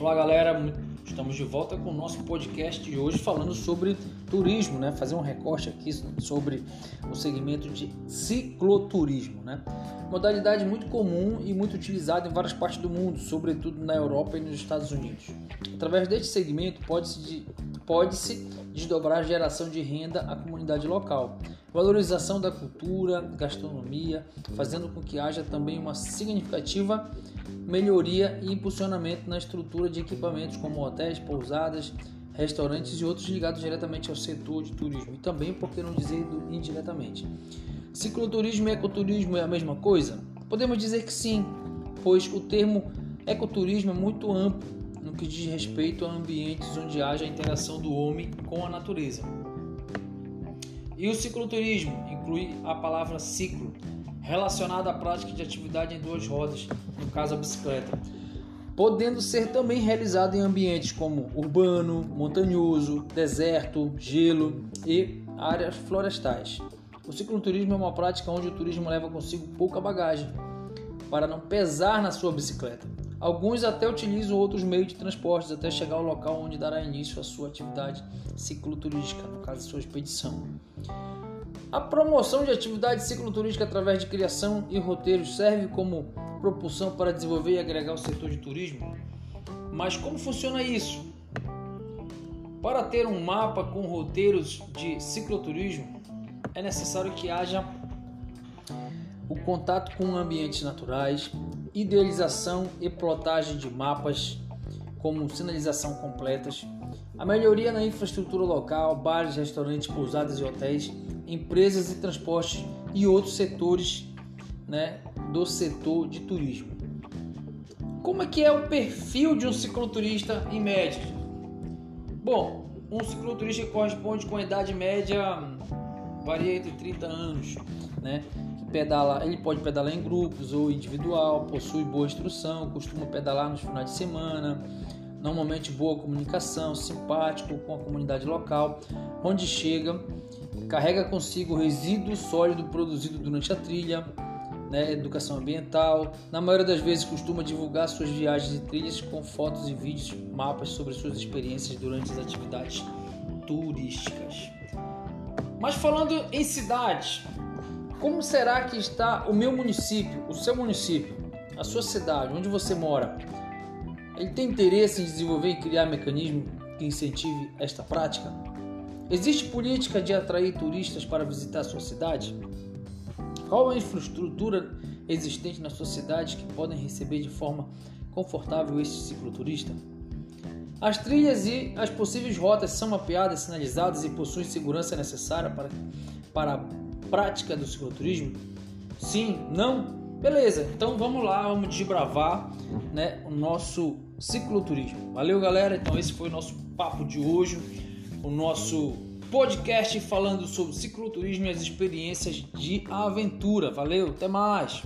Olá galera, estamos de volta com o nosso podcast de hoje falando sobre turismo, né? Fazer um recorte aqui sobre o segmento de cicloturismo, né? Modalidade muito comum e muito utilizada em várias partes do mundo, sobretudo na Europa e nos Estados Unidos. Através deste segmento pode-se pode-se desdobrar a geração de renda à comunidade local, valorização da cultura, gastronomia, fazendo com que haja também uma significativa melhoria e impulsionamento na estrutura de equipamentos como hotéis, pousadas, restaurantes e outros ligados diretamente ao setor de turismo e também, por que não dizer, indiretamente. Cicloturismo e ecoturismo é a mesma coisa? Podemos dizer que sim, pois o termo ecoturismo é muito amplo no que diz respeito a ambientes onde haja a interação do homem com a natureza. E o cicloturismo inclui a palavra ciclo, relacionada à prática de atividade em duas rodas, no caso a bicicleta, podendo ser também realizado em ambientes como urbano, montanhoso, deserto, gelo e áreas florestais. O cicloturismo é uma prática onde o turismo leva consigo pouca bagagem para não pesar na sua bicicleta. Alguns até utilizam outros meios de transporte até chegar ao local onde dará início à sua atividade cicloturística, no caso, a sua expedição. A promoção de atividade cicloturística através de criação e roteiros serve como propulsão para desenvolver e agregar o setor de turismo. Mas como funciona isso? Para ter um mapa com roteiros de cicloturismo, é necessário que haja o contato com ambientes naturais, idealização e plotagem de mapas, como sinalização completas, a melhoria na infraestrutura local, bares, restaurantes, pousadas e hotéis, empresas e transportes e outros setores né, do setor de turismo. Como é que é o perfil de um cicloturista em média? Bom, um cicloturista corresponde com a idade média varia entre 30 anos, né? pedala, ele pode pedalar em grupos ou individual, possui boa instrução, costuma pedalar nos finais de semana, normalmente boa comunicação, simpático com a comunidade local, onde chega, carrega consigo resíduo sólido produzido durante a trilha, né, educação ambiental. Na maioria das vezes costuma divulgar suas viagens e trilhas com fotos e vídeos, mapas sobre suas experiências durante as atividades turísticas. Mas falando em cidades, como será que está o meu município, o seu município, a sua cidade, onde você mora? Ele tem interesse em desenvolver e criar mecanismos que incentive esta prática? Existe política de atrair turistas para visitar a sua cidade? Qual a infraestrutura existente na sua cidade que podem receber de forma confortável este cicloturista? As trilhas e as possíveis rotas são mapeadas, sinalizadas e possuem segurança necessária para, para prática do cicloturismo? Sim? Não? Beleza, então vamos lá, vamos desbravar né, o nosso cicloturismo. Valeu, galera? Então esse foi o nosso papo de hoje, o nosso podcast falando sobre cicloturismo e as experiências de aventura. Valeu, até mais!